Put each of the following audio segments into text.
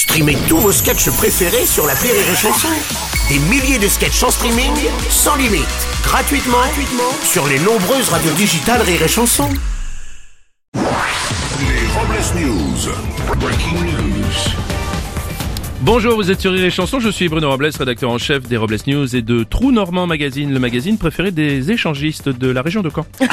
Streamez tous vos sketchs préférés sur la Rire et Chanson. Des milliers de sketchs en streaming, sans limite, gratuitement, gratuitement sur les nombreuses radios digitales Rire et Chanson. Les Robles News. Breaking news. Bonjour, vous êtes sur Rire et Chanson, je suis Bruno Robles, rédacteur en chef des Robles News et de Trou Normand Magazine, le magazine préféré des échangistes de la région de Caen.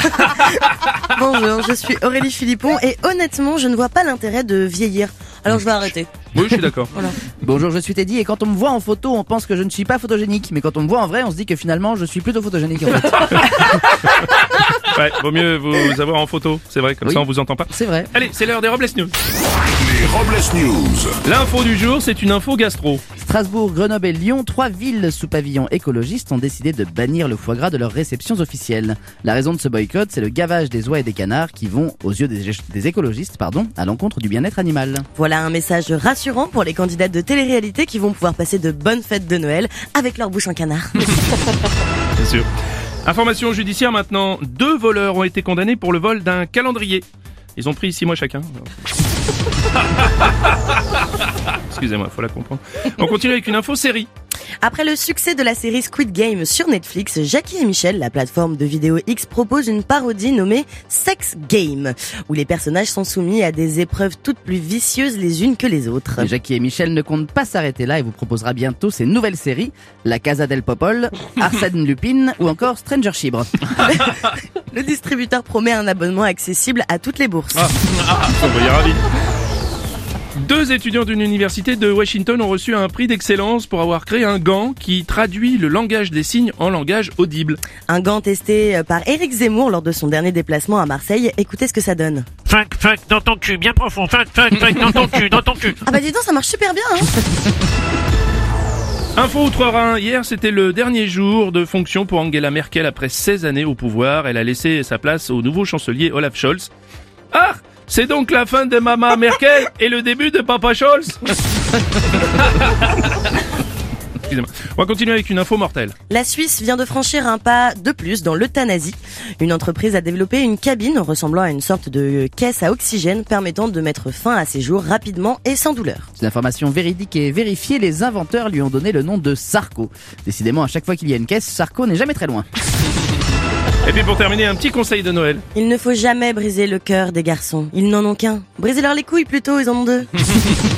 Bonjour, je suis Aurélie Philippon et honnêtement, je ne vois pas l'intérêt de vieillir. Alors je vais arrêter. Oui, je suis d'accord. Bonjour, je suis Teddy et quand on me voit en photo, on pense que je ne suis pas photogénique, mais quand on me voit en vrai, on se dit que finalement, je suis plutôt photogénique en fait. Ouais, vaut mieux vous avoir en photo, c'est vrai, comme Oui. ça on vous entend pas. C'est vrai. Allez, c'est l'heure des Robles News. Les Robles News. L'info du jour, c'est une info gastro. Strasbourg, Grenoble et Lyon, trois villes sous pavillon écologiste ont décidé de bannir le foie gras de leurs réceptions officielles. La raison de ce boycott, c'est le gavage des oies et des canards qui vont, aux yeux des, des écologistes, pardon, à l'encontre du bien-être animal. Voilà un message rassurant pour les candidats de télé-réalité qui vont pouvoir passer de bonnes fêtes de Noël avec leur bouche en canard. Bien sûr. Information judiciaire maintenant. Deux voleurs ont été condamnés pour le vol d'un calendrier. Ils ont pris six mois chacun. Excusez-moi, faut la comprendre. On continue avec une info série. Après le succès de la série Squid Game sur Netflix, Jackie et Michel, la plateforme de vidéo X, propose une parodie nommée Sex Game, où les personnages sont soumis à des épreuves toutes plus vicieuses les unes que les autres. Et Jackie et Michel ne comptent pas s'arrêter là et vous proposera bientôt ses nouvelles séries, La Casa del Popol, Arsène Lupin ou encore Stranger Chibre. Le distributeur promet un abonnement accessible à toutes les bourses. On va y ravi. Deux étudiants d'une université de Washington ont reçu un prix d'excellence pour avoir créé un gant qui traduit le langage des signes en langage audible. Un gant testé euh, par Eric Zemmour lors de son dernier déplacement à Marseille. Écoutez ce que ça donne. Fuck, fuck, dans ton cul, bien profond. Fuck, fuck, fuck, dans ton cul, dans ton cul. Ah bah dis donc, ça marche super bien hein Info Outre-Rhin, hier c'était le dernier jour de fonction pour Angela Merkel après 16 années au pouvoir. Elle a laissé sa place au nouveau chancelier Olaf Scholz. Ah C'est donc la fin de Mama Merkel et le début de Papa Scholz Excusez-moi. On va continuer avec une info mortelle. La Suisse vient de franchir un pas de plus dans l'euthanasie. Une entreprise a développé une cabine ressemblant à une sorte de caisse à oxygène permettant de mettre fin à ses jours rapidement et sans douleur. C'est une information véridique et vérifiée, les inventeurs lui ont donné le nom de Sarko. Décidément, à chaque fois qu'il y a une caisse, Sarko n'est jamais très loin. Et puis pour terminer, un petit conseil de Noël. Il ne faut jamais briser le cœur des garçons. Ils n'en ont qu'un. Brisez-leur les couilles plutôt, ils en ont deux.